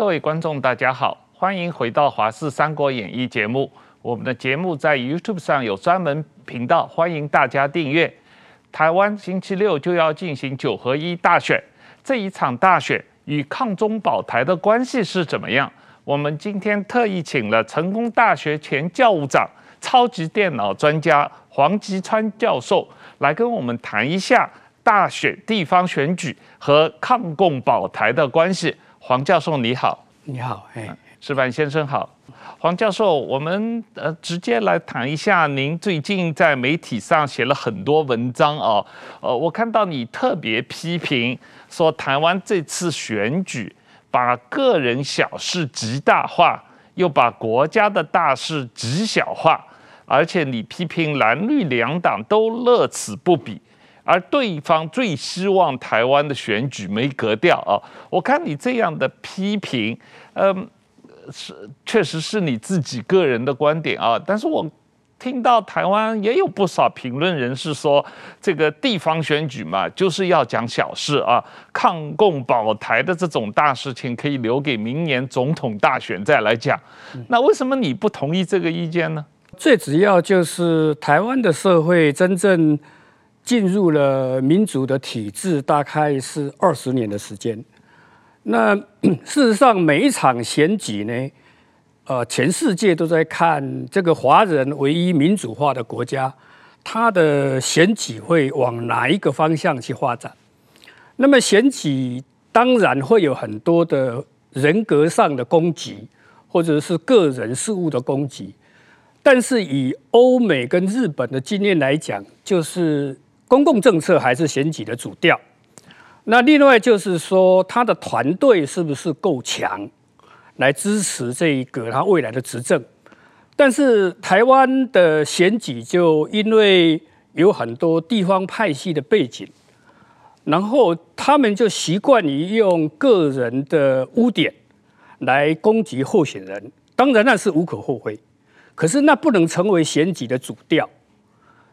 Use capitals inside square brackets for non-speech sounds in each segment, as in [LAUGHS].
各位观众，大家好，欢迎回到《华视三国演义》节目。我们的节目在 YouTube 上有专门频道，欢迎大家订阅。台湾星期六就要进行九合一大选，这一场大选与抗中保台的关系是怎么样？我们今天特意请了成功大学前教务长、超级电脑专家黄吉川教授来跟我们谈一下大选地方选举和抗共保台的关系。黄教授你好，你好，哎，石板先生好，黄教授，我们呃直接来谈一下，您最近在媒体上写了很多文章哦，呃，我看到你特别批评说台湾这次选举把个人小事极大化，又把国家的大事极小化，而且你批评蓝绿两党都乐此不疲。而对方最希望台湾的选举没格调啊！我看你这样的批评，嗯，是确实是你自己个人的观点啊。但是我听到台湾也有不少评论人士说，这个地方选举嘛，就是要讲小事啊，抗共保台的这种大事情可以留给明年总统大选再来讲。那为什么你不同意这个意见呢？最主要就是台湾的社会真正。进入了民主的体制，大概是二十年的时间。那 [COUGHS] 事实上，每一场选举呢，呃，全世界都在看这个华人唯一民主化的国家，它的选举会往哪一个方向去发展？那么选举当然会有很多的人格上的攻击，或者是个人事物的攻击。但是以欧美跟日本的经验来讲，就是。公共政策还是选举的主调。那另外就是说，他的团队是不是够强，来支持这一个他未来的执政？但是台湾的选举就因为有很多地方派系的背景，然后他们就习惯于用个人的污点来攻击候选人。当然那是无可厚非，可是那不能成为选举的主调。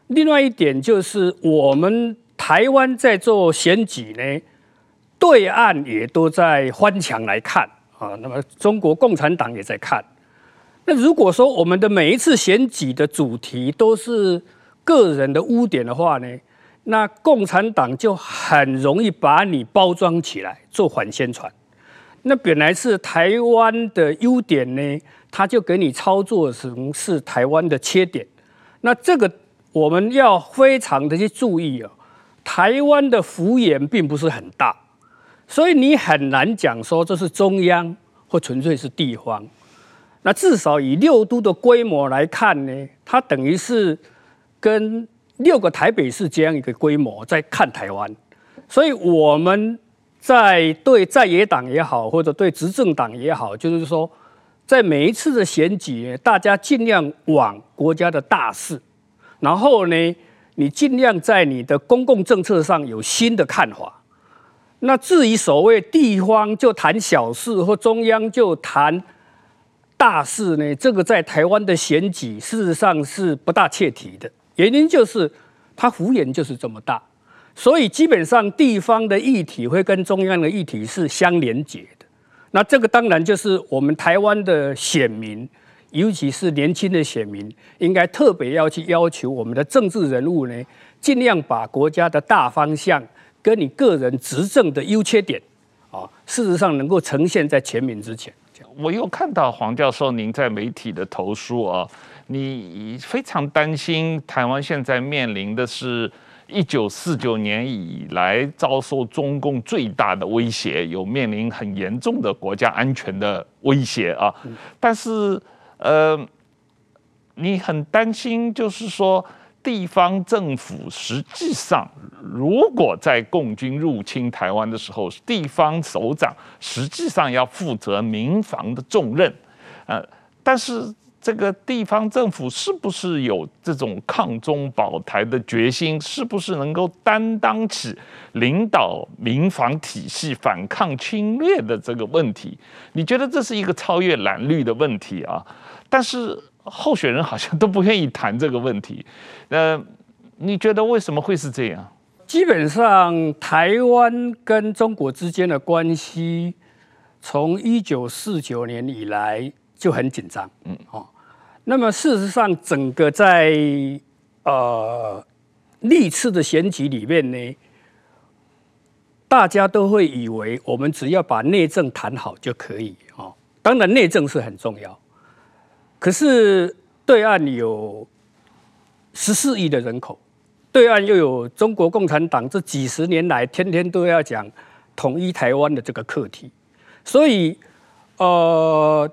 另外一点就是，我们台湾在做选举呢，对岸也都在翻墙来看啊。那么中国共产党也在看。那如果说我们的每一次选举的主题都是个人的污点的话呢，那共产党就很容易把你包装起来做反宣传。那本来是台湾的优点呢，他就给你操作成是台湾的缺点。那这个。我们要非常的去注意哦，台湾的幅员并不是很大，所以你很难讲说这是中央或纯粹是地方。那至少以六都的规模来看呢，它等于是跟六个台北市这样一个规模在看台湾。所以我们在对在野党也好，或者对执政党也好，就是说，在每一次的选举，大家尽量往国家的大事。然后呢，你尽量在你的公共政策上有新的看法。那至于所谓地方就谈小事，或中央就谈大事呢？这个在台湾的选举事实上是不大切题的。原因就是它幅员就是这么大，所以基本上地方的议题会跟中央的议题是相连结的。那这个当然就是我们台湾的选民。尤其是年轻的选民，应该特别要去要求我们的政治人物呢，尽量把国家的大方向跟你个人执政的优缺点，啊，事实上能够呈现在全民之前。我又看到黄教授您在媒体的投诉啊，你非常担心台湾现在面临的是一九四九年以来遭受中共最大的威胁，有面临很严重的国家安全的威胁啊，但是。呃，你很担心，就是说，地方政府实际上，如果在共军入侵台湾的时候，地方首长实际上要负责民防的重任，呃，但是这个地方政府是不是有这种抗中保台的决心？是不是能够担当起领导民防体系反抗侵略的这个问题？你觉得这是一个超越蓝绿的问题啊？但是候选人好像都不愿意谈这个问题，[LAUGHS] 呃，你觉得为什么会是这样？基本上，台湾跟中国之间的关系从一九四九年以来就很紧张，嗯，哦，那么事实上，整个在呃历次的选举里面呢，大家都会以为我们只要把内政谈好就可以，哦，当然内政是很重要，可是对岸有十四亿的人口，对岸又有中国共产党这几十年来天天都要讲统一台湾的这个课题。所以，呃，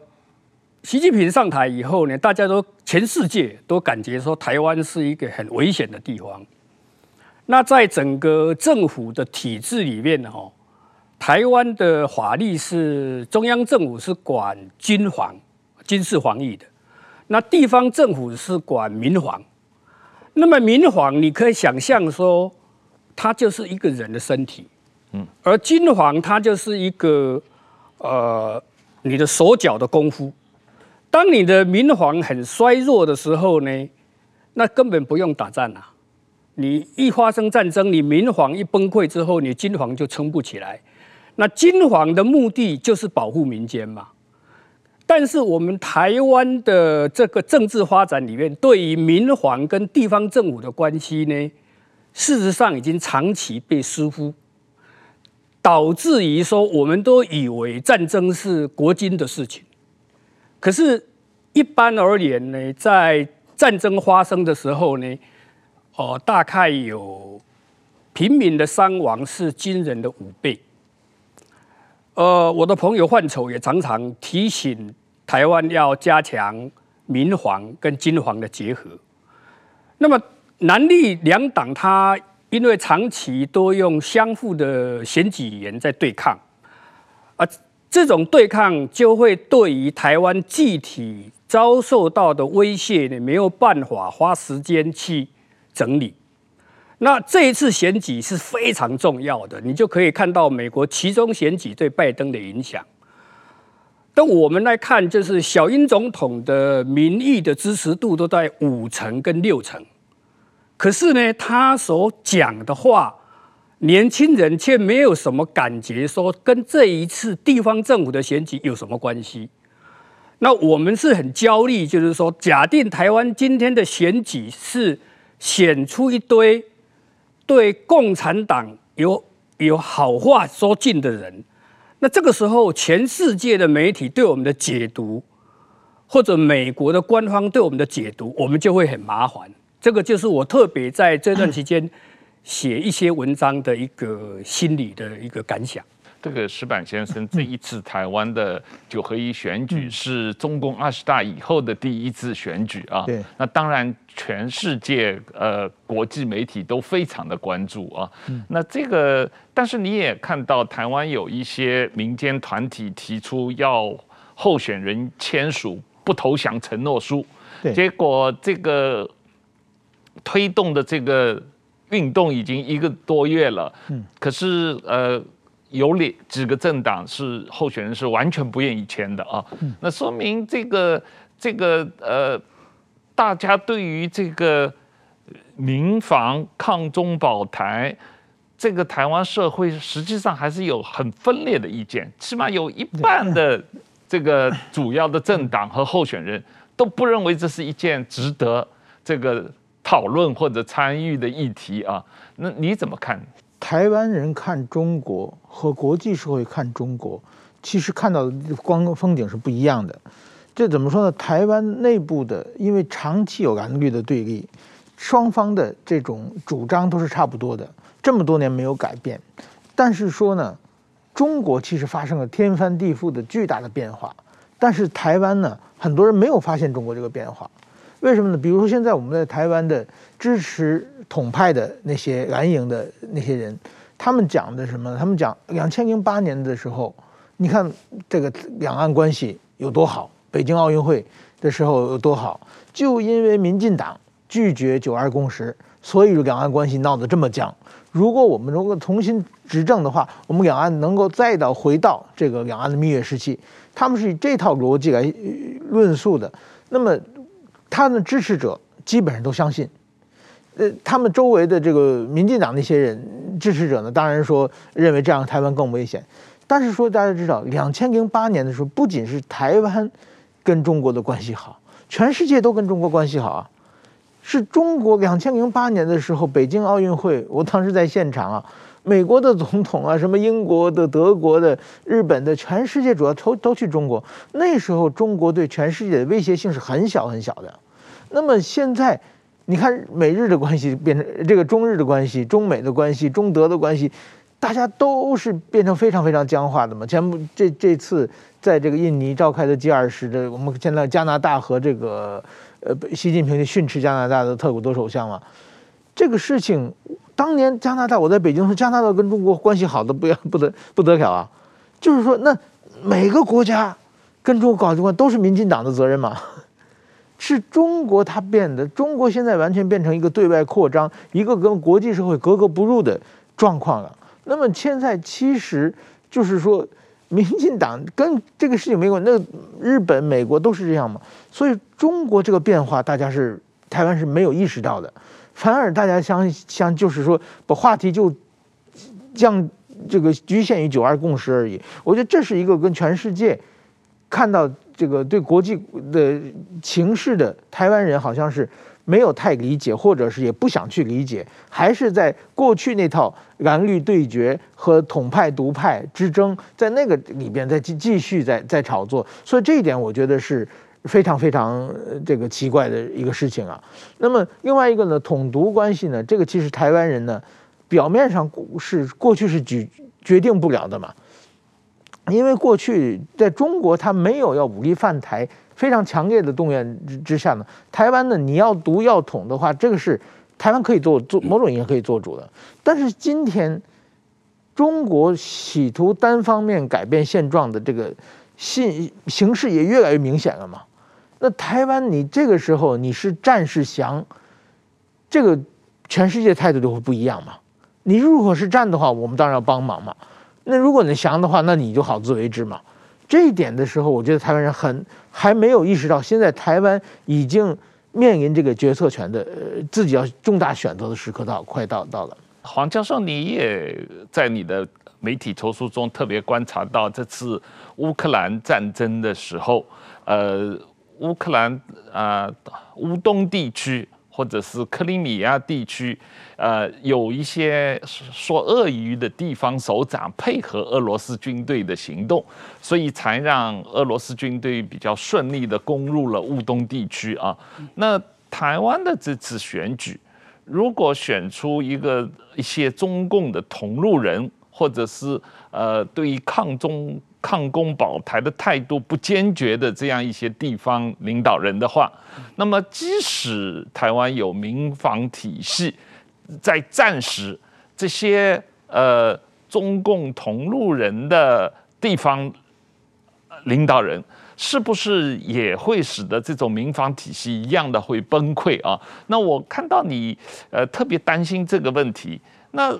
习近平上台以后呢，大家都全世界都感觉说台湾是一个很危险的地方。那在整个政府的体制里面呢，哈，台湾的法律是中央政府是管军防、军事防御的，那地方政府是管民房。那么民房，你可以想象说，它就是一个人的身体，嗯，而金房它就是一个。呃，你的手脚的功夫，当你的民房很衰弱的时候呢，那根本不用打仗了。你一发生战争，你民房一崩溃之后，你金房就撑不起来。那金房的目的就是保护民间嘛。但是我们台湾的这个政治发展里面，对于民防跟地方政府的关系呢，事实上已经长期被疏忽。导致于说，我们都以为战争是国军的事情，可是，一般而言呢，在战争发生的时候呢，哦，大概有平民的伤亡是军人的五倍。呃，我的朋友范畴也常常提醒台湾要加强民防跟军防的结合。那么，南绿两党它。因为长期都用相互的选举语言在对抗，啊这种对抗就会对于台湾具体遭受到的威胁呢，没有办法花时间去整理。那这一次选举是非常重要的，你就可以看到美国其中选举对拜登的影响。但我们来看，就是小英总统的民意的支持度都在五成跟六成。可是呢，他所讲的话，年轻人却没有什么感觉，说跟这一次地方政府的选举有什么关系？那我们是很焦虑，就是说，假定台湾今天的选举是选出一堆对共产党有有好话说尽的人，那这个时候，全世界的媒体对我们的解读，或者美国的官方对我们的解读，我们就会很麻烦。这个就是我特别在这段期间写一些文章的一个心理的一个感想。这个石板先生，这一次台湾的九合一选举是中共二十大以后的第一次选举啊。对。那当然，全世界呃国际媒体都非常的关注啊。那这个，但是你也看到台湾有一些民间团体提出要候选人签署不投降承诺书。对。结果这个。推动的这个运动已经一个多月了，嗯，可是呃，有两几个政党是候选人是完全不愿意签的啊，那说明这个这个呃，大家对于这个民防抗中保台，这个台湾社会实际上还是有很分裂的意见，起码有一半的这个主要的政党和候选人 [LAUGHS] 都不认为这是一件值得这个。讨论或者参与的议题啊，那你怎么看？台湾人看中国和国际社会看中国，其实看到的光风景是不一样的。这怎么说呢？台湾内部的，因为长期有蓝绿的对立，双方的这种主张都是差不多的，这么多年没有改变。但是说呢，中国其实发生了天翻地覆的巨大的变化，但是台湾呢，很多人没有发现中国这个变化。为什么呢？比如说，现在我们在台湾的支持统派的那些蓝营的那些人，他们讲的什么？他们讲两千零八年的时候，你看这个两岸关系有多好，北京奥运会的时候有多好，就因为民进党拒绝九二共识，所以两岸关系闹得这么僵。如果我们如果重新执政的话，我们两岸能够再到回到这个两岸的蜜月时期。他们是以这套逻辑来论述的。那么。他的支持者基本上都相信，呃，他们周围的这个民进党那些人支持者呢，当然说认为这样台湾更危险。但是说大家知道，两千零八年的时候，不仅是台湾跟中国的关系好，全世界都跟中国关系好啊。是中国两千零八年的时候，北京奥运会，我当时在现场啊，美国的总统啊，什么英国的、德国的、日本的，全世界主要都都去中国。那时候中国对全世界的威胁性是很小很小的。那么现在，你看美日的关系变成这个中日的关系、中美的关系、中德的关系。大家都是变成非常非常僵化的嘛。前不这这次在这个印尼召开的 G20 的，我们见到加拿大和这个呃习近平训斥加拿大的特鲁多首相嘛。这个事情当年加拿大，我在北京说加拿大跟中国关系好的不要 [LAUGHS] 不得不得了啊。就是说，那每个国家跟中国搞这关都是民进党的责任嘛？[LAUGHS] 是中国它变的，中国现在完全变成一个对外扩张、一个跟国际社会格格不入的状况了。那么现在其实就是说，民进党跟这个事情没关。那日本、美国都是这样嘛。所以中国这个变化，大家是台湾是没有意识到的，反而大家相相就是说，把话题就降这个局限于九二共识而已。我觉得这是一个跟全世界看到这个对国际的情势的台湾人，好像是。没有太理解，或者是也不想去理解，还是在过去那套蓝绿对决和统派独派之争，在那个里边再继继续在在炒作，所以这一点我觉得是非常非常这个奇怪的一个事情啊。那么另外一个呢，统独关系呢，这个其实台湾人呢，表面上是过去是决决定不了的嘛，因为过去在中国他没有要武力犯台。非常强烈的动员之之下呢，台湾呢，你要独要统的话，这个是台湾可以做做某种意义上可以做主的。但是今天中国企图单方面改变现状的这个信形势也越来越明显了嘛。那台湾你这个时候你是战是降，这个全世界态度就会不一样嘛。你如果是战的话，我们当然要帮忙嘛。那如果你降的话，那你就好自为之嘛。这一点的时候，我觉得台湾人很还没有意识到，现在台湾已经面临这个决策权的呃自己要重大选择的时刻到快到到了。黄教授，你也在你的媒体投书中特别观察到，这次乌克兰战争的时候，呃，乌克兰啊、呃，乌东地区。或者是克里米亚地区，呃，有一些说鳄鱼的地方首长配合俄罗斯军队的行动，所以才让俄罗斯军队比较顺利的攻入了乌东地区啊。那台湾的这次选举，如果选出一个一些中共的同路人，或者是呃，对于抗中。抗攻保台的态度不坚决的这样一些地方领导人的话，那么即使台湾有民防体系，在战时这些呃中共同路人的地方领导人，是不是也会使得这种民防体系一样的会崩溃啊？那我看到你呃特别担心这个问题，那。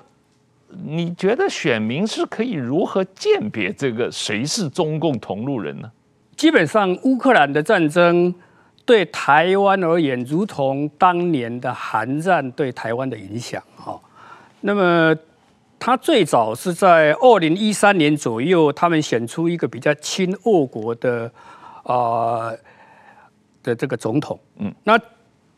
你觉得选民是可以如何鉴别这个谁是中共同路人呢？基本上，乌克兰的战争对台湾而言，如同当年的韩战对台湾的影响。哈，那么他最早是在二零一三年左右，他们选出一个比较亲俄国的啊、呃、的这个总统。嗯，那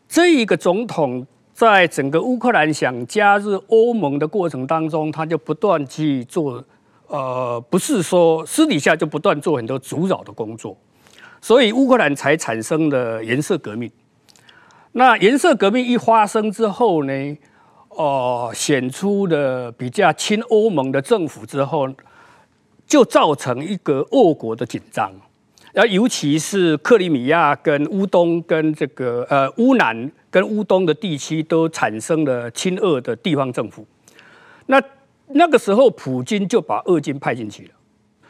这一个总统。在整个乌克兰想加入欧盟的过程当中，他就不断去做，呃，不是说私底下就不断做很多阻扰的工作，所以乌克兰才产生了颜色革命。那颜色革命一发生之后呢，呃，选出了比较亲欧盟的政府之后，就造成一个俄国的紧张，那尤其是克里米亚跟乌东跟这个呃乌南。跟乌东的地区都产生了亲俄的地方政府，那那个时候普京就把俄军派进去了，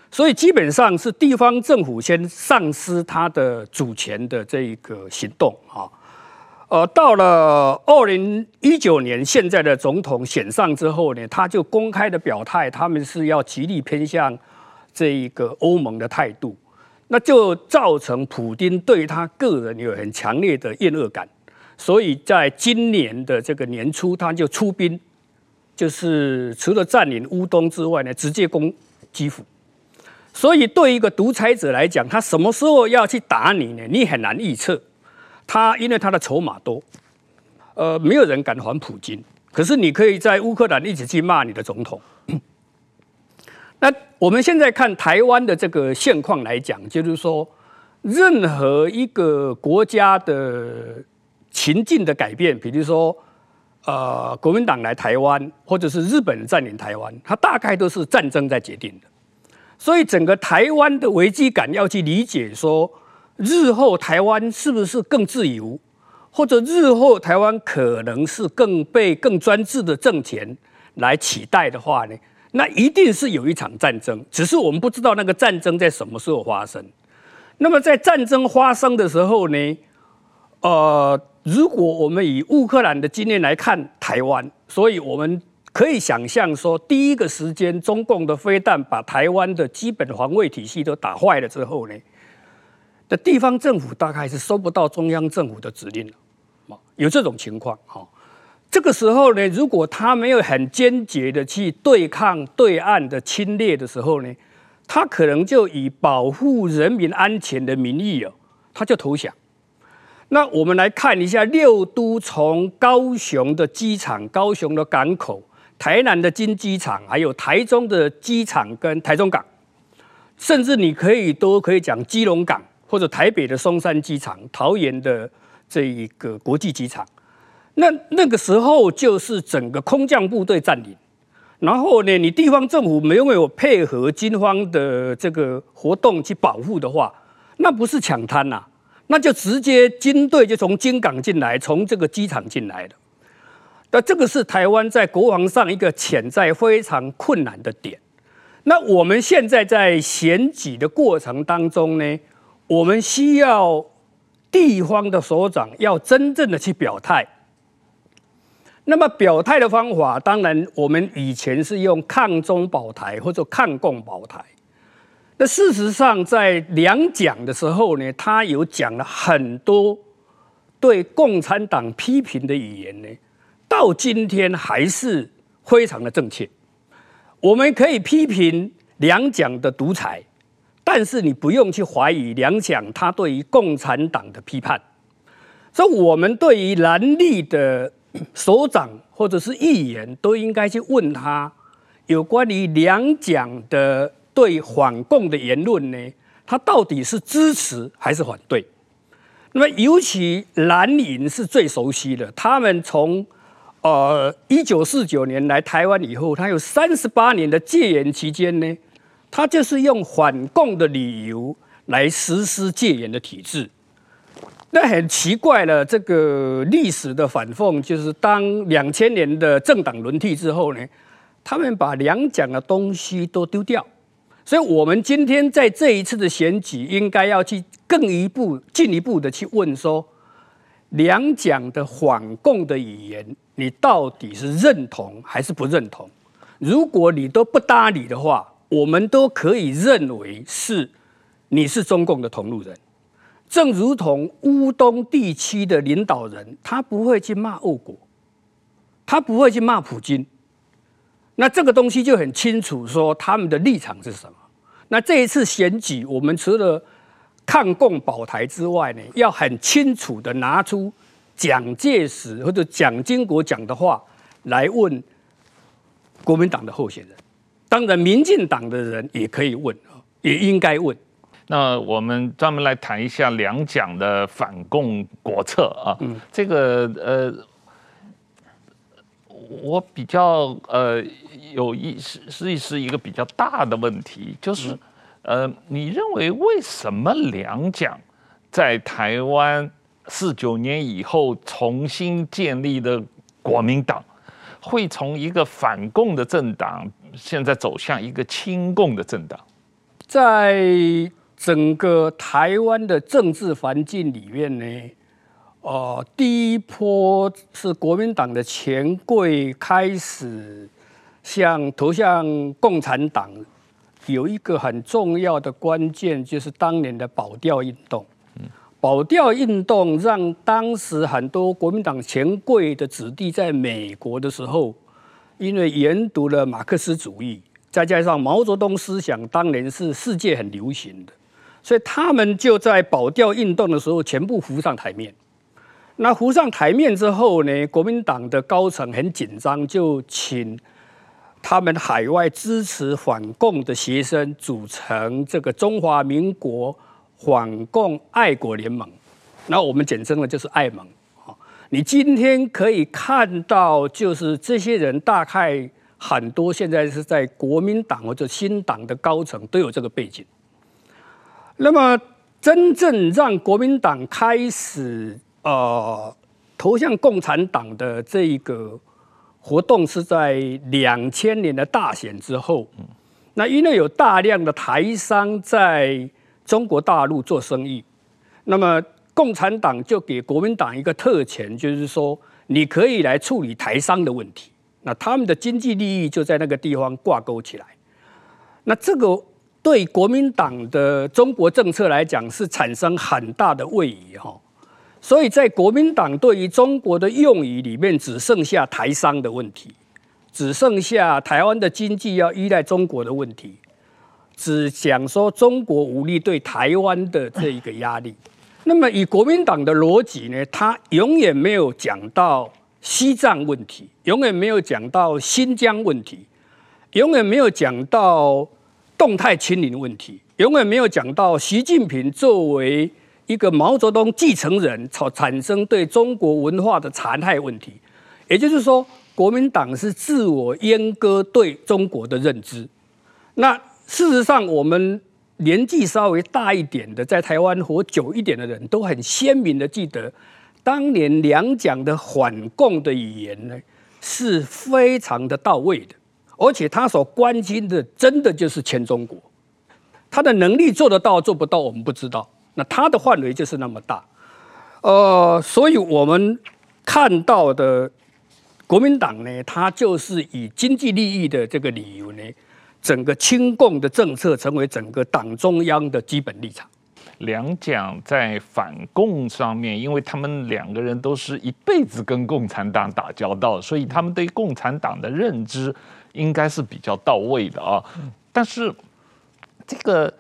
所以基本上是地方政府先丧失他的主权的这一个行动啊，呃，到了二零一九年现在的总统选上之后呢，他就公开的表态，他们是要极力偏向这一个欧盟的态度，那就造成普丁对他个人有很强烈的厌恶感。所以在今年的这个年初，他就出兵，就是除了占领乌东之外呢，直接攻基辅。所以对一个独裁者来讲，他什么时候要去打你呢？你很难预测。他因为他的筹码多，呃，没有人敢还普京。可是你可以在乌克兰一直去骂你的总统。那我们现在看台湾的这个现况来讲，就是说，任何一个国家的情境的改变，比如说，呃，国民党来台湾，或者是日本占领台湾，它大概都是战争在决定的。所以，整个台湾的危机感要去理解，说日后台湾是不是更自由，或者日后台湾可能是更被更专制的政权来取代的话呢？那一定是有一场战争，只是我们不知道那个战争在什么时候发生。那么在战争发生的时候呢，呃，如果我们以乌克兰的经验来看台湾，所以我们可以想象说，第一个时间中共的飞弹把台湾的基本防卫体系都打坏了之后呢，的地方政府大概是收不到中央政府的指令了，有这种情况哈。这个时候呢，如果他没有很坚决的去对抗对岸的侵略的时候呢，他可能就以保护人民安全的名义哦，他就投降。那我们来看一下六都，从高雄的机场、高雄的港口、台南的金机场，还有台中的机场跟台中港，甚至你可以都可以讲基隆港或者台北的松山机场、桃园的这一个国际机场。那那个时候就是整个空降部队占领，然后呢，你地方政府没有配合军方的这个活动去保护的话，那不是抢滩呐，那就直接军队就从金港进来，从这个机场进来的。那这个是台湾在国防上一个潜在非常困难的点。那我们现在在选举的过程当中呢，我们需要地方的首长要真正的去表态。那么表态的方法，当然我们以前是用抗中保台或者抗共保台。那事实上，在两蒋的时候呢，他有讲了很多对共产党批评的语言呢，到今天还是非常的正确。我们可以批评两蒋的独裁，但是你不用去怀疑两蒋他对于共产党的批判。所以，我们对于蓝绿的。首长或者是议员都应该去问他有关于两蒋的对反共的言论呢，他到底是支持还是反对？那么尤其蓝营是最熟悉的，他们从呃一九四九年来台湾以后，他有三十八年的戒严期间呢，他就是用反共的理由来实施戒严的体制。那很奇怪了，这个历史的反讽就是，当两千年的政党轮替之后呢，他们把两蒋的东西都丢掉，所以我们今天在这一次的选举，应该要去更一步、进一步的去问说，两蒋的反共的语言，你到底是认同还是不认同？如果你都不搭理的话，我们都可以认为是你是中共的同路人。正如同乌东地区的领导人，他不会去骂俄国，他不会去骂普京。那这个东西就很清楚，说他们的立场是什么。那这一次选举，我们除了抗共保台之外呢，要很清楚的拿出蒋介石或者蒋经国讲的话来问国民党的候选人。当然，民进党的人也可以问，也应该问。那我们专门来谈一下两蒋的反共国策啊，嗯、这个呃，我比较呃有意思是是一个比较大的问题，就是、嗯、呃，你认为为什么两蒋在台湾四九年以后重新建立的国民党，会从一个反共的政党，现在走向一个亲共的政党？在整个台湾的政治环境里面呢，呃，第一波是国民党的权贵开始向投向共产党，有一个很重要的关键，就是当年的保钓运动。保钓运动让当时很多国民党权贵的子弟在美国的时候，因为研读了马克思主义，再加上毛泽东思想当年是世界很流行的，所以他们就在保钓运动的时候全部浮上台面。那浮上台面之后呢，国民党的高层很紧张，就请他们海外支持反共的学生组成这个中华民国反共爱国联盟，那我们简称的就是爱盟。你今天可以看到，就是这些人大概很多现在是在国民党或者新党的高层都有这个背景。那么，真正让国民党开始呃投向共产党的这一个活动，是在两千年的大选之后。那因为有大量的台商在中国大陆做生意，那么。共产党就给国民党一个特权，就是说你可以来处理台商的问题，那他们的经济利益就在那个地方挂钩起来。那这个对国民党的中国政策来讲是产生很大的位移哈。所以在国民党对于中国的用语里面，只剩下台商的问题，只剩下台湾的经济要依赖中国的问题，只讲说中国武力对台湾的这一个压力。那么以国民党的逻辑呢，他永远没有讲到西藏问题，永远没有讲到新疆问题，永远没有讲到动态清零问题，永远没有讲到习近平作为一个毛泽东继承人所产生对中国文化的残害问题。也就是说，国民党是自我阉割对中国的认知。那事实上，我们。年纪稍微大一点的，在台湾活久一点的人都很鲜明的记得，当年两蒋的反共的语言呢，是非常的到位的，而且他所关心的真的就是全中国，他的能力做得到做不到我们不知道，那他的范围就是那么大，呃，所以我们看到的国民党呢，他就是以经济利益的这个理由呢。整个亲共的政策成为整个党中央的基本立场。两蒋在反共上面，因为他们两个人都是一辈子跟共产党打交道，所以他们对共产党的认知应该是比较到位的啊。但是这个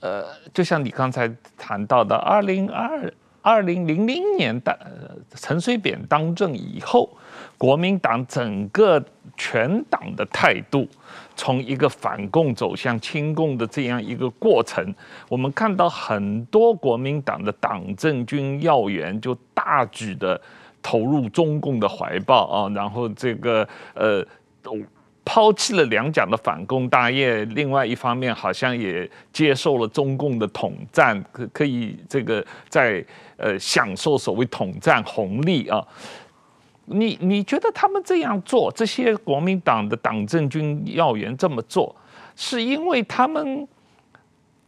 呃，就像你刚才谈到的，二零二二零零零年的陈水扁当政以后，国民党整个全党的态度。从一个反共走向亲共的这样一个过程，我们看到很多国民党的党政军要员就大举的投入中共的怀抱啊，然后这个呃都抛弃了两蒋的反共大业，另外一方面好像也接受了中共的统战，可可以这个在呃享受所谓统战红利啊。你你觉得他们这样做，这些国民党的党政军要员这么做，是因为他们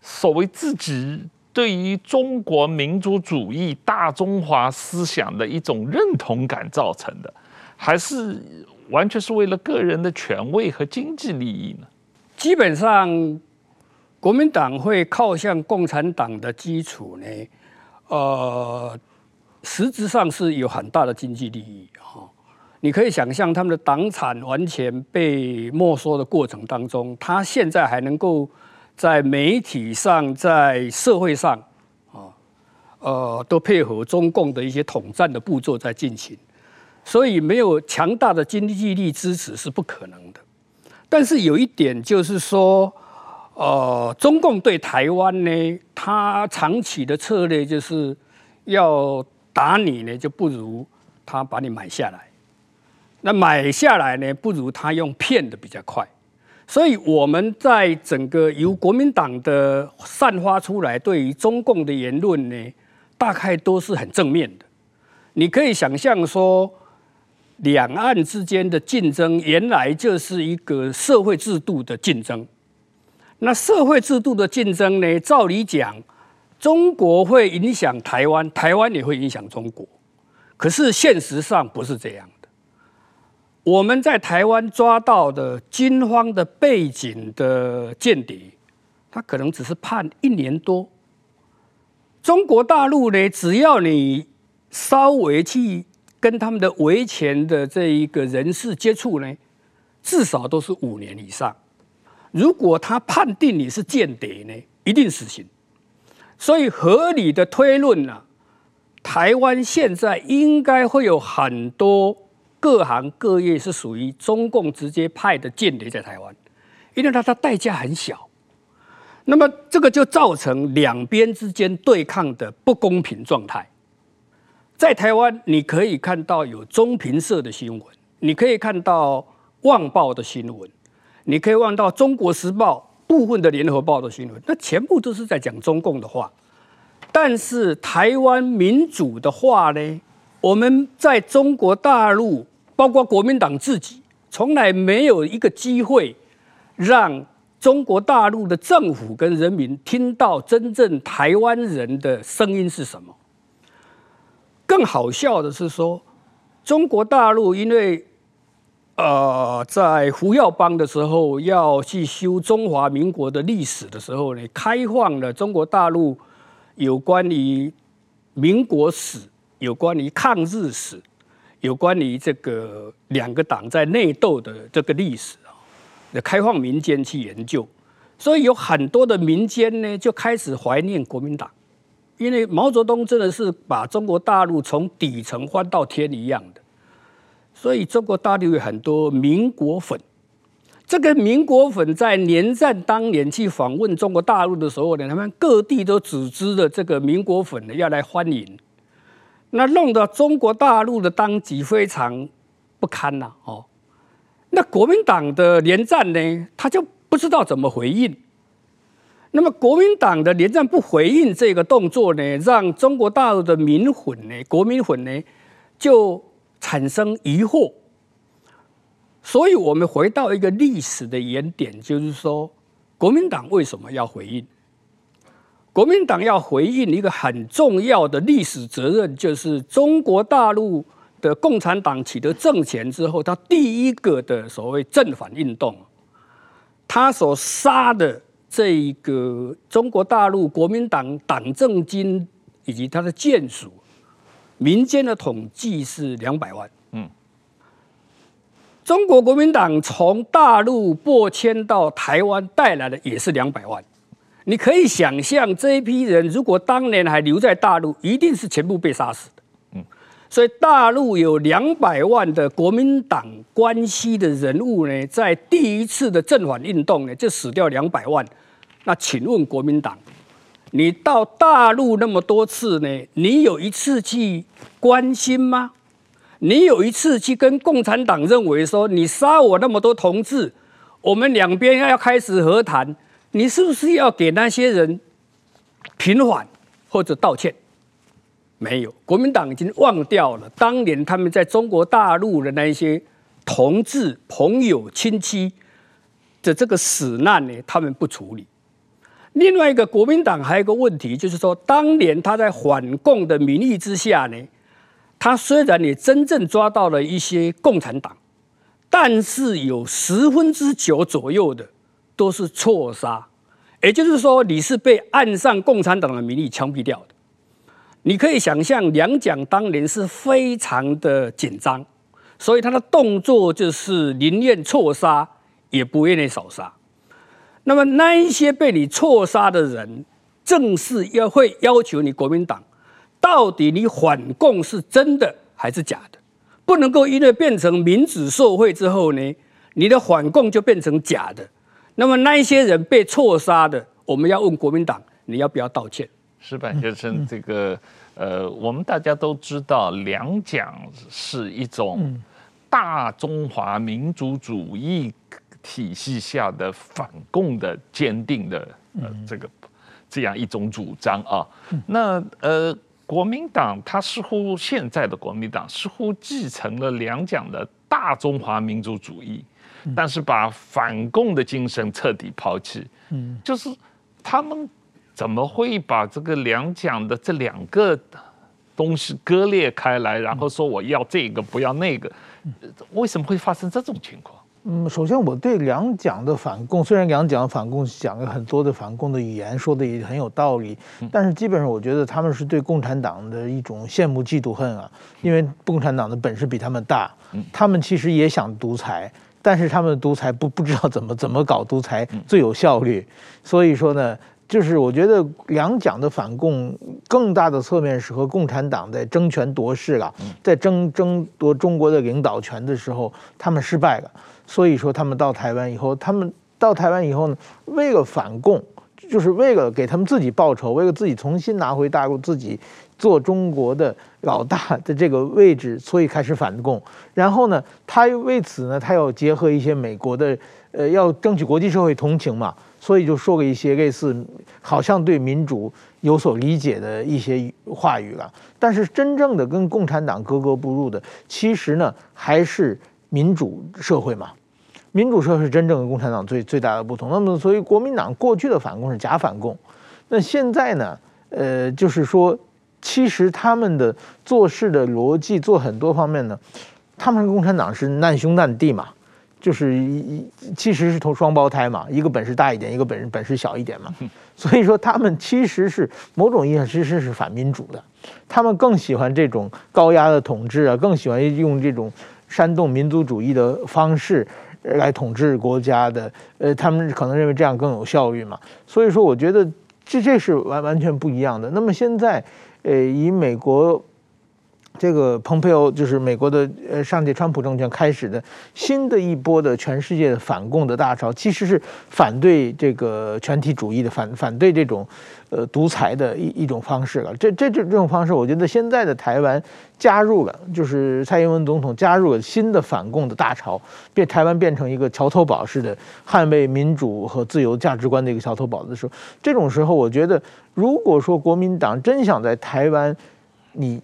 所谓自己对于中国民族主义大中华思想的一种认同感造成的，还是完全是为了个人的权位和经济利益呢？基本上，国民党会靠向共产党的基础呢，呃。实质上是有很大的经济利益哈，你可以想象他们的党产完全被没收的过程当中，他现在还能够在媒体上、在社会上啊，呃，都配合中共的一些统战的步骤在进行，所以没有强大的经济力支持是不可能的。但是有一点就是说，呃，中共对台湾呢，他长期的策略就是要。打你呢，就不如他把你买下来。那买下来呢，不如他用骗的比较快。所以我们在整个由国民党的散发出来对于中共的言论呢，大概都是很正面的。你可以想象说，两岸之间的竞争原来就是一个社会制度的竞争。那社会制度的竞争呢，照理讲。中国会影响台湾，台湾也会影响中国。可是现实上不是这样的。我们在台湾抓到的军方的背景的间谍，他可能只是判一年多。中国大陆呢，只要你稍微去跟他们的维权的这一个人士接触呢，至少都是五年以上。如果他判定你是间谍呢，一定死刑。所以合理的推论呢、啊，台湾现在应该会有很多各行各业是属于中共直接派的间谍在台湾，因为它的代价很小。那么这个就造成两边之间对抗的不公平状态。在台湾，你可以看到有中评社的新闻，你可以看到《旺报》的新闻，你可以望到《中国时报》部分的《联合报》的新闻，那全部都是在讲中共的话。但是台湾民主的话呢，我们在中国大陆，包括国民党自己，从来没有一个机会让中国大陆的政府跟人民听到真正台湾人的声音是什么。更好笑的是说，中国大陆因为，呃，在胡耀邦的时候要去修中华民国的历史的时候呢，开放了中国大陆有关于民国史、有关于抗日史、有关于这个两个党在内斗的这个历史啊，开放民间去研究，所以有很多的民间呢就开始怀念国民党。因为毛泽东真的是把中国大陆从底层翻到天一样的，所以中国大陆有很多民国粉。这个民国粉在连战当年去访问中国大陆的时候呢，他们各地都组织了这个民国粉呢要来欢迎，那弄得中国大陆的当局非常不堪呐哦。那国民党的连战呢，他就不知道怎么回应。那么国民党的连战不回应这个动作呢，让中国大陆的民粉呢、国民粉呢，就产生疑惑。所以我们回到一个历史的原点，就是说，国民党为什么要回应？国民党要回应一个很重要的历史责任，就是中国大陆的共产党取得政权之后，他第一个的所谓正反运动，他所杀的。这一个中国大陆国民党党政军以及他的眷属，民间的统计是两百万。嗯，中国国民党从大陆播迁到台湾带来的也是两百万。你可以想象，这一批人如果当年还留在大陆，一定是全部被杀死的。嗯，所以大陆有两百万的国民党关系的人物呢，在第一次的正反运动呢，就死掉两百万。那请问国民党，你到大陆那么多次呢？你有一次去关心吗？你有一次去跟共产党认为说，你杀我那么多同志，我们两边要开始和谈，你是不是要给那些人平反或者道歉？没有，国民党已经忘掉了当年他们在中国大陆的那些同志、朋友、亲戚的这个死难呢，他们不处理。另外一个国民党还有一个问题，就是说，当年他在反共的名义之下呢，他虽然也真正抓到了一些共产党，但是有十分之九左右的都是错杀，也就是说，你是被按上共产党的名义枪毙掉的。你可以想象，两蒋当年是非常的紧张，所以他的动作就是宁愿错杀，也不愿意少杀。那么那一些被你错杀的人，正是要会要求你国民党，到底你反共是真的还是假的？不能够因为变成民主社会之后呢，你的反共就变成假的。那么那一些人被错杀的，我们要问国民党，你要不要道歉？石板先生，这个呃，我们大家都知道，两蒋是一种大中华民族主义。体系下的反共的坚定的呃这个这样一种主张啊，那呃国民党他似乎现在的国民党似乎继承了两蒋的大中华民族主义，但是把反共的精神彻底抛弃，嗯，就是他们怎么会把这个两蒋的这两个东西割裂开来，然后说我要这个不要那个，为什么会发生这种情况？嗯，首先我对两蒋的反共，虽然两蒋反共讲了很多的反共的语言，说的也很有道理，但是基本上我觉得他们是对共产党的一种羡慕嫉妒恨啊，因为共产党的本事比他们大，他们其实也想独裁。但是他们的独裁不不知道怎么怎么搞独裁最有效率，所以说呢，就是我觉得两蒋的反共更大的侧面是和共产党在争权夺势了，在争争夺中国的领导权的时候，他们失败了，所以说他们到台湾以后，他们到台湾以后呢，为了反共，就是为了给他们自己报仇，为了自己重新拿回大陆，自己做中国的老大的这个位置，所以开始反共。然后呢，他为此呢，他要结合一些美国的，呃，要争取国际社会同情嘛，所以就说了一些类似好像对民主有所理解的一些话语了。但是真正的跟共产党格格不入的，其实呢，还是民主社会嘛。民主社会是真正的共产党最最大的不同。那么，所以国民党过去的反共是假反共，那现在呢？呃，就是说，其实他们的做事的逻辑，做很多方面呢，他们共产党是难兄难弟嘛，就是一其实是同双胞胎嘛，一个本事大一点，一个本本事小一点嘛。[LAUGHS] 所以说，他们其实是某种意义上其实是反民主的，他们更喜欢这种高压的统治啊，更喜欢用这种煽动民族主义的方式。来统治国家的，呃，他们可能认为这样更有效率嘛，所以说我觉得这这是完完全不一样的。那么现在，呃，以美国。这个蓬佩奥就是美国的呃上届川普政权开始的新的一波的全世界的反共的大潮，其实是反对这个全体主义的反反对这种呃独裁的一一种方式了。这这这这种方式，我觉得现在的台湾加入了，就是蔡英文总统加入了新的反共的大潮，变台湾变成一个桥头堡似的捍卫民主和自由价值观的一个桥头堡的时候，这种时候，我觉得如果说国民党真想在台湾，你。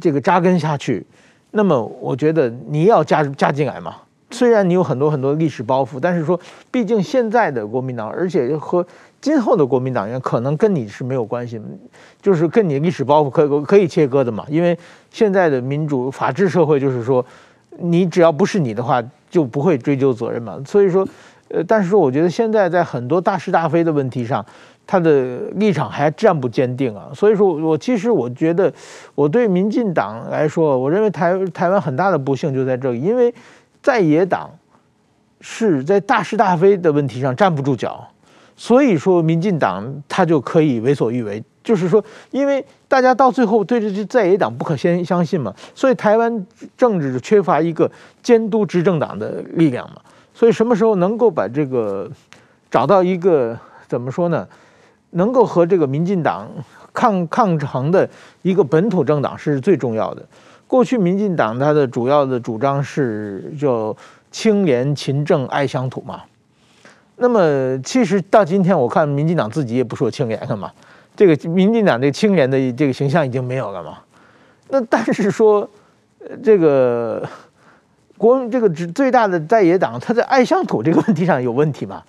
这个扎根下去，那么我觉得你要加加进来嘛。虽然你有很多很多历史包袱，但是说，毕竟现在的国民党，而且和今后的国民党员可能跟你是没有关系，就是跟你历史包袱可可以切割的嘛。因为现在的民主法治社会，就是说，你只要不是你的话，就不会追究责任嘛。所以说，呃，但是说，我觉得现在在很多大是大非的问题上。他的立场还站不坚定啊，所以说，我其实我觉得，我对民进党来说，我认为台台湾很大的不幸就在这里，因为在野党是在大是大非的问题上站不住脚，所以说民进党他就可以为所欲为，就是说，因为大家到最后对这些在野党不可先相信嘛，所以台湾政治缺乏一个监督执政党的力量嘛，所以什么时候能够把这个找到一个怎么说呢？能够和这个民进党抗抗衡的一个本土政党是最重要的。过去民进党它的主要的主张是叫清廉勤政爱乡土嘛。那么其实到今天我看民进党自己也不说清廉了嘛，这个民进党这个清廉的这个形象已经没有了嘛。那但是说这个国这个最大的在野党，他在爱乡土这个问题上有问题嘛？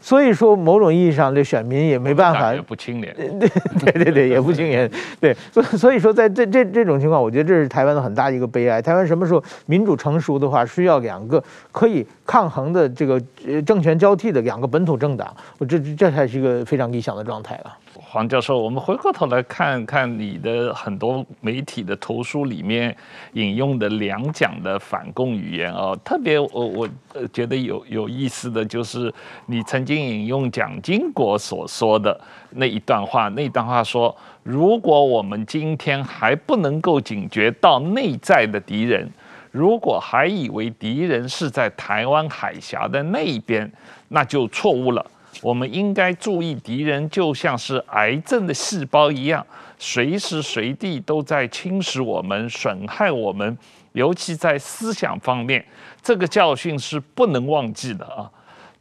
所以说，某种意义上，这选民也没办法，也不清廉，[LAUGHS] 对对对对，也不清廉，对，所所以说，在这这这种情况，我觉得这是台湾的很大一个悲哀。台湾什么时候民主成熟的话，需要两个可以抗衡的这个呃政权交替的两个本土政党，我这这才是一个非常理想的状态了。黄教授，我们回过头来看看你的很多媒体的图书里面引用的两蒋的反共语言啊，特别我我觉得有有意思的就是你曾经引用蒋经国所说的那一段话，那段话说，如果我们今天还不能够警觉到内在的敌人，如果还以为敌人是在台湾海峡的那一边，那就错误了。我们应该注意，敌人就像是癌症的细胞一样，随时随地都在侵蚀我们、损害我们，尤其在思想方面，这个教训是不能忘记的啊！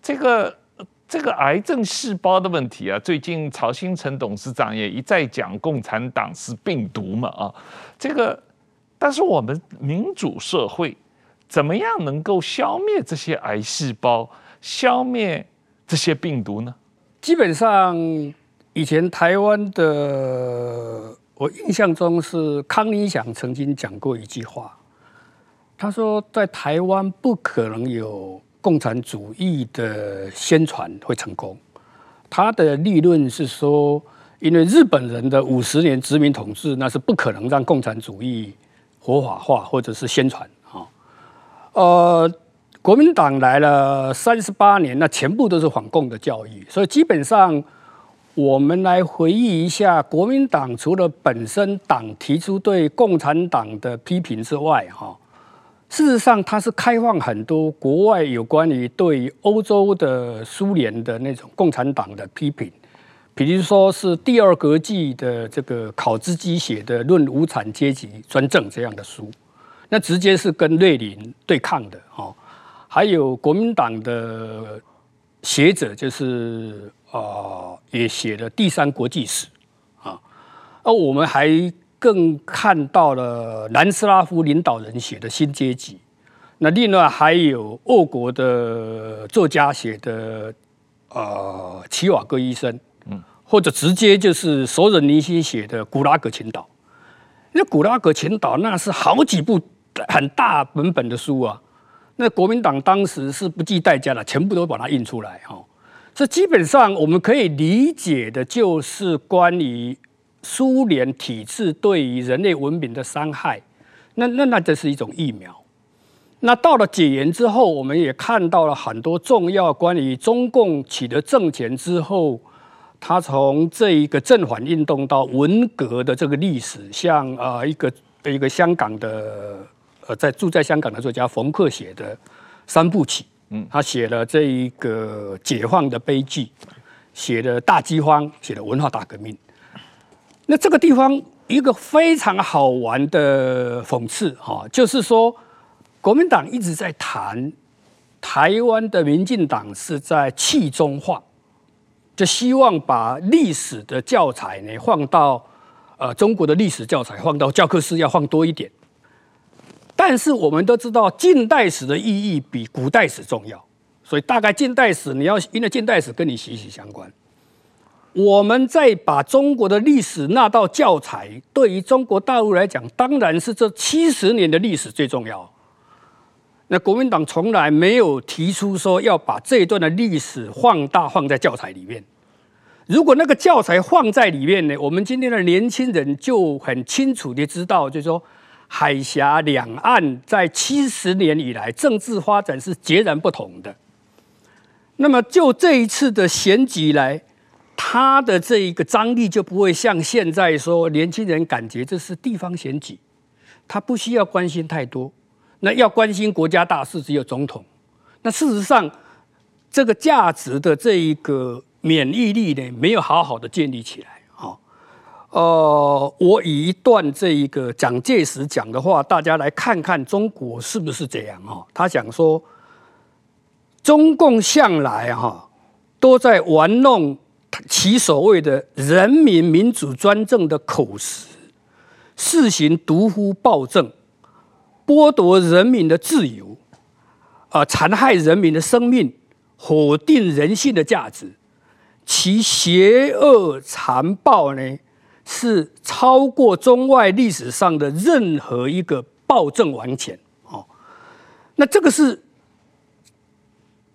这个这个癌症细胞的问题啊，最近曹新成董事长也一再讲，共产党是病毒嘛啊！这个，但是我们民主社会怎么样能够消灭这些癌细胞？消灭？这些病毒呢？基本上，以前台湾的，我印象中是康宁祥曾经讲过一句话，他说在台湾不可能有共产主义的宣传会成功。他的立论是说，因为日本人的五十年殖民统治，那是不可能让共产主义合法化或者是宣传啊。呃，国民党来了三十八年，那全部都是反共的教育，所以基本上我们来回忆一下，国民党除了本身党提出对共产党的批评之外，哈，事实上它是开放很多国外有关于对欧洲的苏联的那种共产党的批评。比如说是第二国际的这个考兹基写的《论无产阶级专政》这样的书，那直接是跟列宁对抗的哦。还有国民党的学者，就是啊，也写了《第三国际史》啊。而我们还更看到了南斯拉夫领导人写的《新阶级》。那另外还有俄国的作家写的呃，齐瓦戈医生。或者直接就是索尔尼辛写的《古拉格群岛》，那《古拉格群岛》那是好几部很大本本的书啊。那国民党当时是不计代价的，全部都把它印出来哈。这基本上我们可以理解的就是关于苏联体制对于人类文明的伤害。那那那这是一种疫苗。那到了解严之后，我们也看到了很多重要关于中共取得政权之后。他从这一个正反运动到文革的这个历史，像啊一个一个香港的呃在住在香港的作家冯克写的三部曲，嗯，他写了这一个解放的悲剧，写了大饥荒，写了文化大革命。那这个地方一个非常好玩的讽刺哈，就是说国民党一直在谈台湾的民进党是在气中化。就希望把历史的教材呢放到，呃，中国的历史教材放到教科书要放多一点。但是我们都知道，近代史的意义比古代史重要，所以大概近代史你要因为近代史跟你息息相关。我们再把中国的历史纳到教材，对于中国大陆来讲，当然是这七十年的历史最重要。那国民党从来没有提出说要把这一段的历史放大放在教材里面。如果那个教材放在里面呢，我们今天的年轻人就很清楚地知道，就是说海峡两岸在七十年以来政治发展是截然不同的。那么就这一次的选举来，他的这一个张力就不会像现在说年轻人感觉这是地方选举，他不需要关心太多。那要关心国家大事，只有总统。那事实上，这个价值的这一个免疫力呢，没有好好的建立起来。哈，呃，我以一段这一个蒋介石讲的话，大家来看看中国是不是这样？哈，他讲说，中共向来哈都在玩弄其所谓的人民民主专政的口实，实行独夫暴政。剥夺人民的自由，啊，残害人民的生命，否定人性的价值，其邪恶残暴呢，是超过中外历史上的任何一个暴政王权。哦，那这个是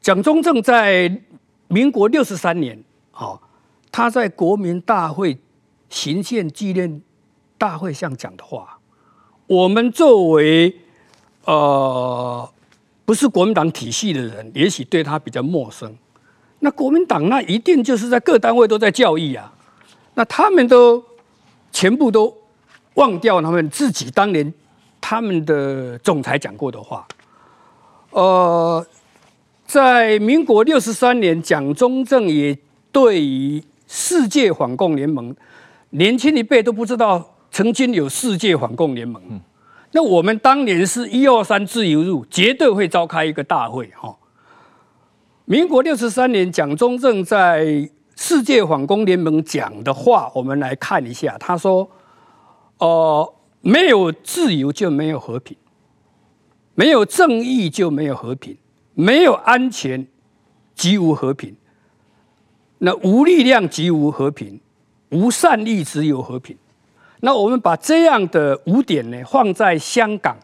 蒋中正在民国六十三年，哦，他在国民大会行宪纪念大会上讲的话。我们作为呃，不是国民党体系的人，也许对他比较陌生。那国民党那一定就是在各单位都在教育啊，那他们都全部都忘掉他们自己当年他们的总裁讲过的话。呃，在民国六十三年，蒋中正也对于世界反共联盟，年轻一辈都不知道曾经有世界反共联盟。嗯那我们当年是一二三自由入，绝对会召开一个大会哈。民国六十三年，蒋中正在世界反攻联盟讲的话，我们来看一下。他说：“、呃，没有自由就没有和平，没有正义就没有和平，没有安全即无和平。那无力量即无和平，无善意只有和平。”那我们把这样的五点呢放在香港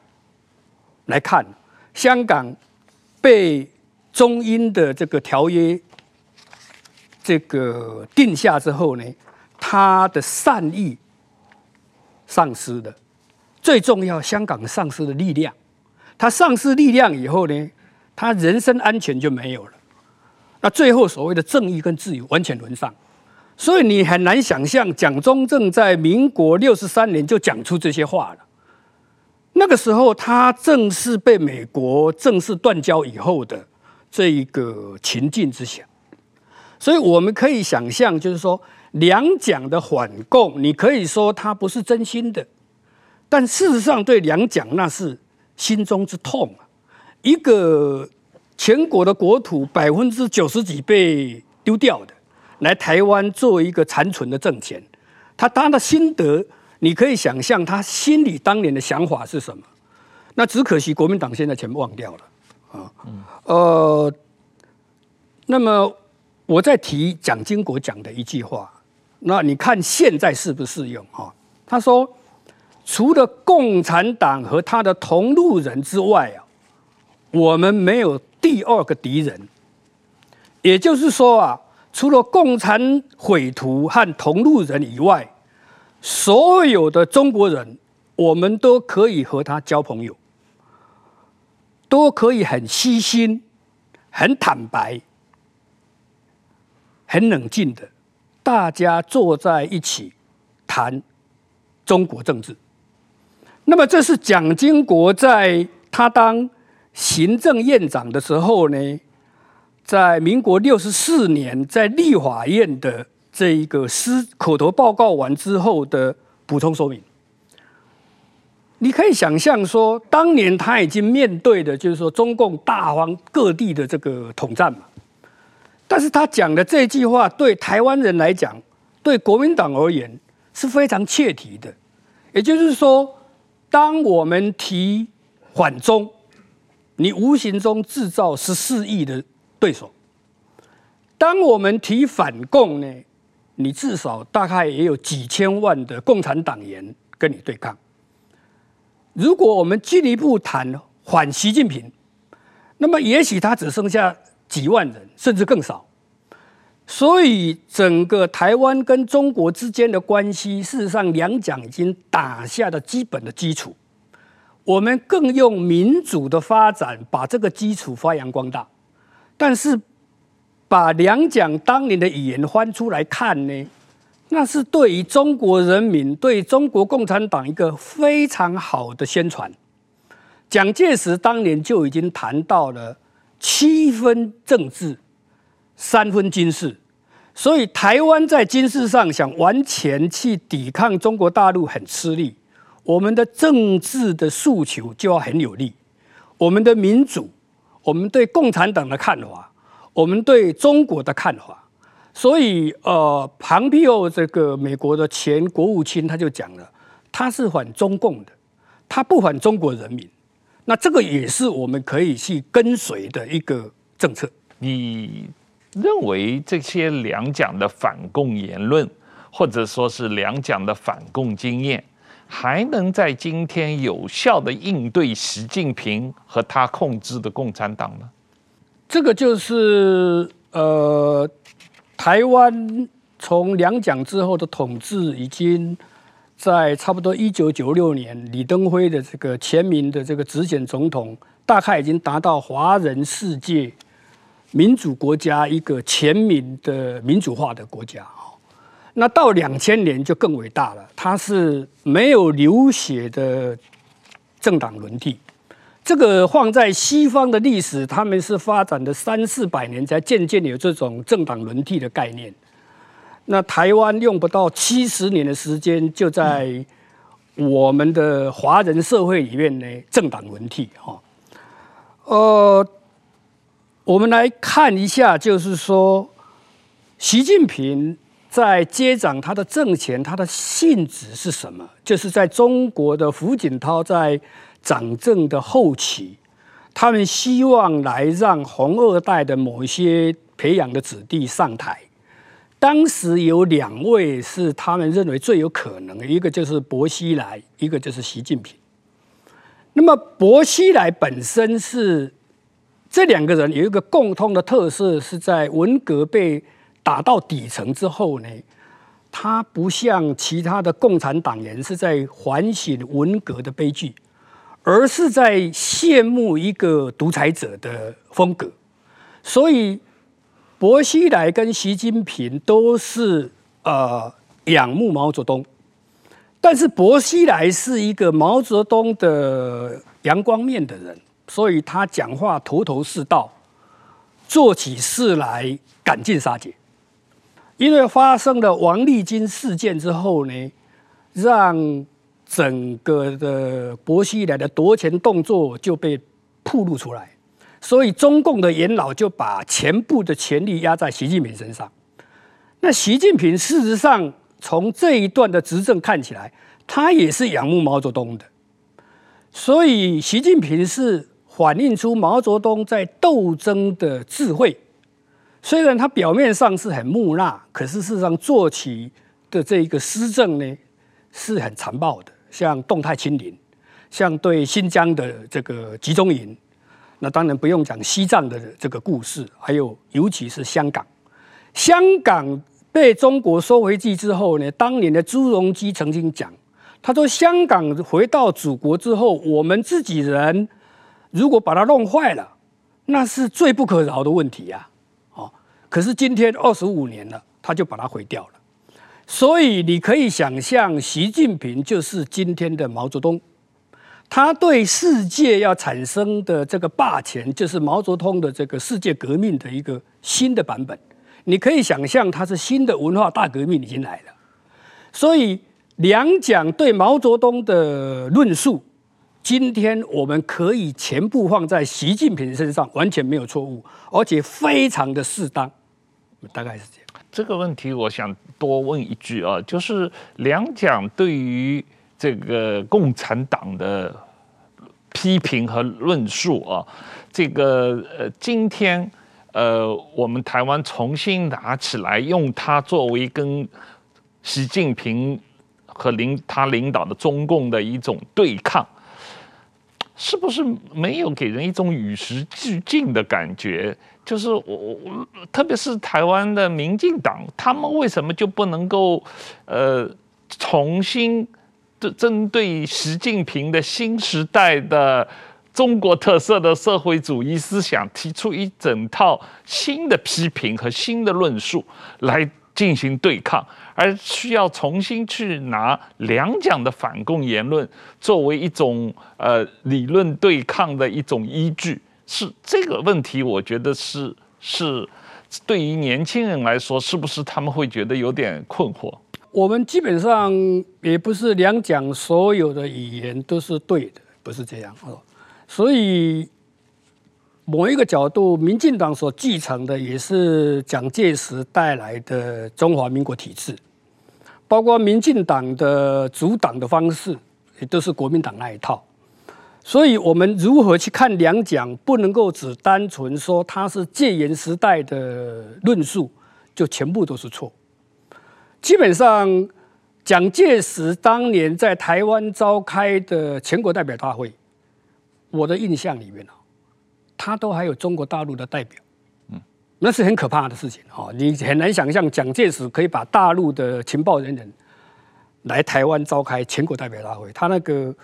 来看，香港被中英的这个条约这个定下之后呢，他的善意丧失了，最重要，香港丧失了力量。他丧失力量以后呢，他人身安全就没有了。那最后所谓的正义跟自由完全沦丧，所以你很难想象蒋中正在民国六十三年就讲出这些话了。那个时候他正是被美国正式断交以后的这一个情境之下，所以我们可以想象，就是说两蒋的反共，你可以说他不是真心的，但事实上对两蒋那是心中之痛啊，一个。全国的国土百分之九十几被丢掉的，来台湾做一个残存的政权，他他的心得，你可以想象他心里当年的想法是什么？那只可惜国民党现在全部忘掉了啊。呃，那么我再提蒋经国讲的一句话，那你看现在适不适用哈？他说，除了共产党和他的同路人之外啊，我们没有。第二个敌人，也就是说啊，除了共产匪徒和同路人以外，所有的中国人，我们都可以和他交朋友，都可以很细心、很坦白、很冷静的，大家坐在一起谈中国政治。那么，这是蒋经国在他当。行政院长的时候呢，在民国六十四年，在立法院的这一个司口头报告完之后的补充说明，你可以想象说，当年他已经面对的就是说中共大方各地的这个统战嘛，但是他讲的这句话对台湾人来讲，对国民党而言是非常切题的，也就是说，当我们提反中。你无形中制造十四亿的对手。当我们提反共呢，你至少大概也有几千万的共产党员跟你对抗。如果我们进一步谈反习近平，那么也许他只剩下几万人，甚至更少。所以，整个台湾跟中国之间的关系，事实上两蒋已经打下了基本的基础。我们更用民主的发展把这个基础发扬光大，但是把两蒋当年的语言翻出来看呢，那是对于中国人民、对中国共产党一个非常好的宣传。蒋介石当年就已经谈到了七分政治，三分军事，所以台湾在军事上想完全去抵抗中国大陆很吃力。我们的政治的诉求就要很有力，我们的民主，我们对共产党的看法，我们对中国的看法，所以呃，庞皮欧这个美国的前国务卿他就讲了，他是反中共的，他不反中国人民，那这个也是我们可以去跟随的一个政策。你认为这些两蒋的反共言论，或者说是两蒋的反共经验，还能在今天有效的应对习近平和他控制的共产党吗？这个就是呃，台湾从两蒋之后的统治，已经在差不多一九九六年李登辉的这个全民的这个直选总统，大概已经达到华人世界民主国家一个全民的民主化的国家。那到两千年就更伟大了，它是没有流血的政党轮替，这个放在西方的历史，他们是发展的三四百年才渐渐有这种政党轮替的概念。那台湾用不到七十年的时间，就在我们的华人社会里面呢，政党轮替哈。呃，我们来看一下，就是说习近平。在接掌他的政权，他的性质是什么？就是在中国的胡锦涛在掌政的后期，他们希望来让红二代的某一些培养的子弟上台。当时有两位是他们认为最有可能，一个就是薄熙来，一个就是习近平。那么薄熙来本身是这两个人有一个共通的特色，是在文革被。打到底层之后呢，他不像其他的共产党员是在反省文革的悲剧，而是在羡慕一个独裁者的风格。所以，薄熙来跟习近平都是呃仰慕毛泽东，但是薄熙来是一个毛泽东的阳光面的人，所以他讲话头头是道，做起事来赶尽杀绝。因为发生了王励金事件之后呢，让整个的薄熙来的夺权动作就被暴露出来，所以中共的元老就把全部的权力压在习近平身上。那习近平事实上从这一段的执政看起来，他也是仰慕毛泽东的，所以习近平是反映出毛泽东在斗争的智慧。虽然他表面上是很木讷，可是事实上做起的这一个施政呢，是很残暴的，像动态清零，像对新疆的这个集中营，那当然不用讲西藏的这个故事，还有尤其是香港，香港被中国收回去之后呢，当年的朱镕基曾经讲，他说香港回到祖国之后，我们自己人如果把它弄坏了，那是最不可饶的问题呀。哦可是今天二十五年了，他就把它毁掉了。所以你可以想象，习近平就是今天的毛泽东，他对世界要产生的这个霸权，就是毛泽东的这个世界革命的一个新的版本。你可以想象，他是新的文化大革命已经来了。所以两蒋对毛泽东的论述，今天我们可以全部放在习近平身上，完全没有错误，而且非常的适当。大概是这样。这个问题，我想多问一句啊，就是两蒋对于这个共产党的批评和论述啊，这个呃，今天呃，我们台湾重新拿起来，用它作为跟习近平和领他领导的中共的一种对抗，是不是没有给人一种与时俱进的感觉？就是我我，特别是台湾的民进党，他们为什么就不能够，呃，重新针针对习近平的新时代的中国特色的社会主义思想，提出一整套新的批评和新的论述来进行对抗，而需要重新去拿两蒋的反共言论作为一种呃理论对抗的一种依据？是这个问题，我觉得是是对于年轻人来说，是不是他们会觉得有点困惑？我们基本上也不是两蒋所有的语言都是对的，不是这样哦。所以某一个角度，民进党所继承的也是蒋介石带来的中华民国体制，包括民进党的组党的方式，也都是国民党那一套。所以，我们如何去看两蒋？不能够只单纯说他是戒严时代的论述，就全部都是错。基本上，蒋介石当年在台湾召开的全国代表大会，我的印象里面他都还有中国大陆的代表，嗯，那是很可怕的事情啊！你很难想象蒋介石可以把大陆的情报人员来台湾召开全国代表大会，他那个。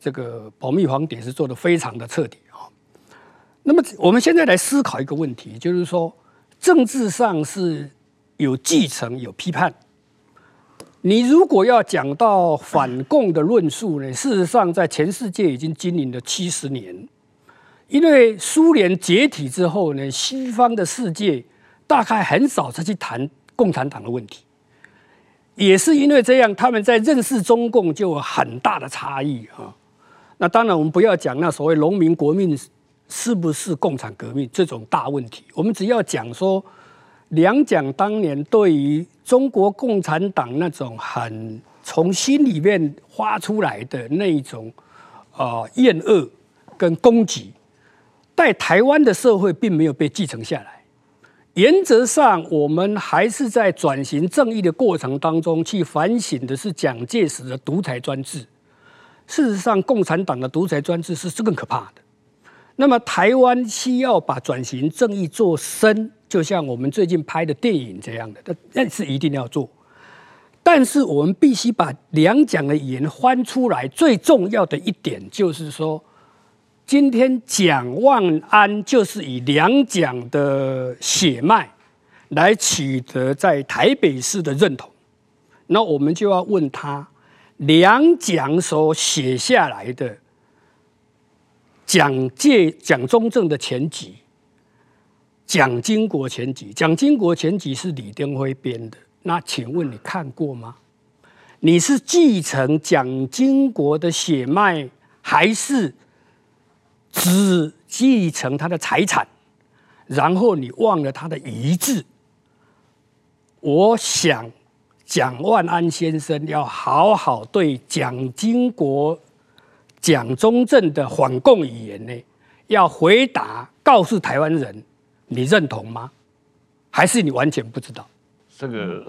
这个保密防谍是做的非常的彻底啊。那么我们现在来思考一个问题，就是说政治上是有继承有批判。你如果要讲到反共的论述呢，事实上在全世界已经经营了七十年。因为苏联解体之后呢，西方的世界大概很少再去谈共产党的问题。也是因为这样，他们在认识中共就有很大的差异啊。那当然，我们不要讲那所谓农民革命是不是共产革命这种大问题，我们只要讲说，两蒋当年对于中国共产党那种很从心里面发出来的那一种啊厌恶跟攻击，在台湾的社会并没有被继承下来。原则上，我们还是在转型正义的过程当中去反省的是蒋介石的独裁专制。事实上，共产党的独裁专制是更可怕的。那么，台湾需要把转型正义做深，就像我们最近拍的电影这样的，那是一定要做。但是我们必须把两蒋的语言翻出来。最重要的一点就是说，今天蒋万安就是以两蒋的血脉来取得在台北市的认同。那我们就要问他，两蒋所写下来的蒋介、蒋中正的全集。蒋经国全集，蒋经国全集是李登辉编的。那请问你看过吗？你是继承蒋经国的血脉，还是只继承他的财产？然后你忘了他的遗志？我想，蒋万安先生要好好对蒋经国、蒋中正的反共语言呢，要回答，告诉台湾人。你认同吗？还是你完全不知道？这个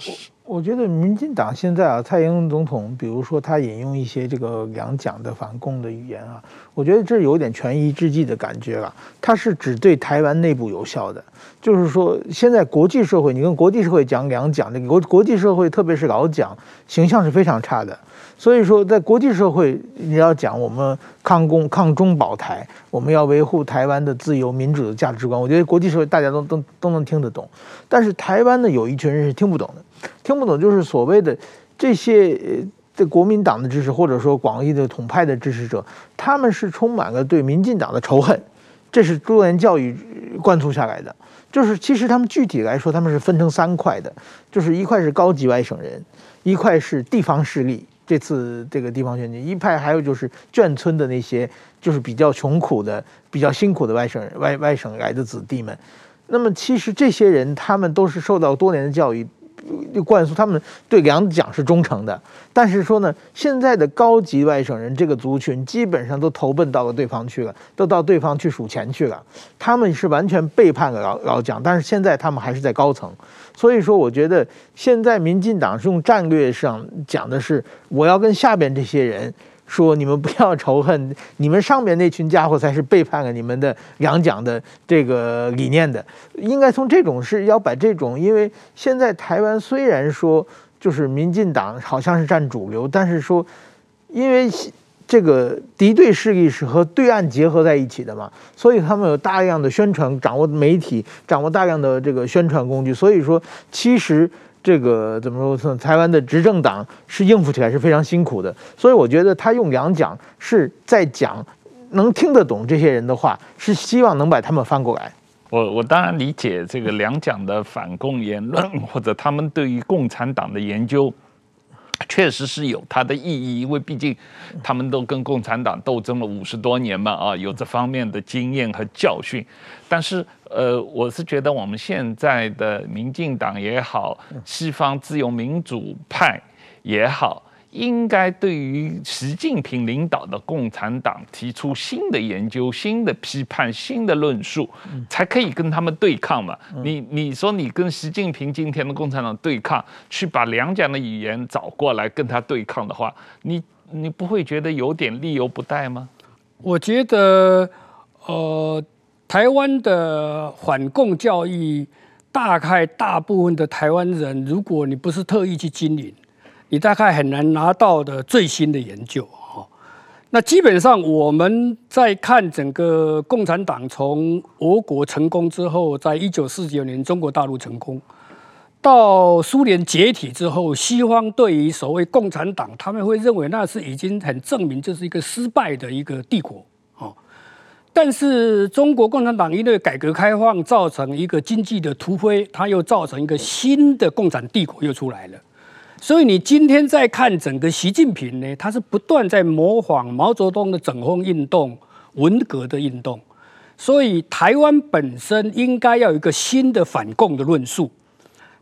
我，我觉得民进党现在啊，蔡英文总统，比如说他引用一些这个两蒋的反共的语言啊，我觉得这有点权宜之计的感觉了。他是只对台湾内部有效的，就是说现在国际社会，你跟国际社会讲两蒋，那个国国际社会，特别是老蒋，形象是非常差的。所以说，在国际社会，你要讲我们抗共、抗中保台，我们要维护台湾的自由民主的价值观，我觉得国际社会大家都都都能听得懂。但是台湾呢，有一群人是听不懂的，听不懂就是所谓的这些这国民党的支持，或者说广义的统派的支持者，他们是充满了对民进党的仇恨，这是多年教育灌输下来的。就是其实他们具体来说，他们是分成三块的，就是一块是高级外省人，一块是地方势力。这次这个地方选举，一派还有就是眷村的那些，就是比较穷苦的、比较辛苦的外省人、外外省来的子弟们。那么，其实这些人他们都是受到多年的教育，灌输他们对两蒋是忠诚的。但是说呢，现在的高级外省人这个族群基本上都投奔到了对方去了，都到对方去数钱去了。他们是完全背叛了老老蒋，但是现在他们还是在高层。所以说，我觉得现在民进党是用战略上讲的是，我要跟下边这些人说，你们不要仇恨，你们上面那群家伙才是背叛了你们的两蒋的这个理念的。应该从这种是要把这种，因为现在台湾虽然说就是民进党好像是占主流，但是说因为。这个敌对势力是和对岸结合在一起的嘛，所以他们有大量的宣传，掌握媒体，掌握大量的这个宣传工具。所以说，其实这个怎么说，台湾的执政党是应付起来是非常辛苦的。所以我觉得他用两蒋是在讲能听得懂这些人的话，是希望能把他们翻过来。我我当然理解这个两蒋的反共言论，或者他们对于共产党的研究。确实是有它的意义，因为毕竟他们都跟共产党斗争了五十多年嘛，啊，有这方面的经验和教训。但是，呃，我是觉得我们现在的民进党也好，西方自由民主派也好。应该对于习近平领导的共产党提出新的研究、新的批判、新的论述，才可以跟他们对抗嘛。你你说你跟习近平今天的共产党对抗，去把两蒋的语言找过来跟他对抗的话，你你不会觉得有点力有不逮吗？我觉得，呃，台湾的反共教育，大概大部分的台湾人，如果你不是特意去经营。你大概很难拿到的最新的研究哈，那基本上我们在看整个共产党从俄国成功之后，在一九四九年中国大陆成功，到苏联解体之后，西方对于所谓共产党，他们会认为那是已经很证明这是一个失败的一个帝国。但是中国共产党因为改革开放造成一个经济的突飞，它又造成一个新的共产帝国又出来了。所以你今天在看整个习近平呢，他是不断在模仿毛泽东的整风运动、文革的运动。所以台湾本身应该要有一个新的反共的论述，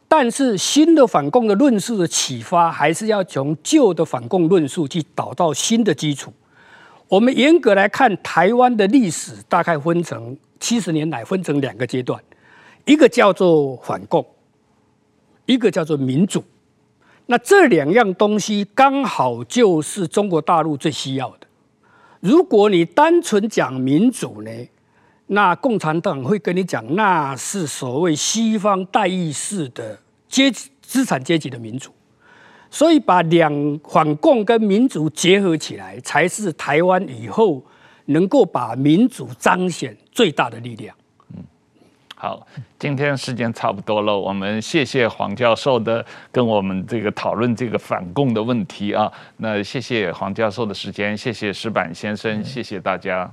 但是新的反共的论述的启发，还是要从旧的反共论述去导到新的基础。我们严格来看，台湾的历史大概分成七十年来分成两个阶段，一个叫做反共，一个叫做民主。那这两样东西刚好就是中国大陆最需要的。如果你单纯讲民主呢，那共产党会跟你讲，那是所谓西方代议式的阶级资产阶级的民主。所以把两反共跟民主结合起来，才是台湾以后能够把民主彰显最大的力量。嗯，好，今天时间差不多了，我们谢谢黄教授的跟我们这个讨论这个反共的问题啊。那谢谢黄教授的时间，谢谢石板先生，谢谢大家。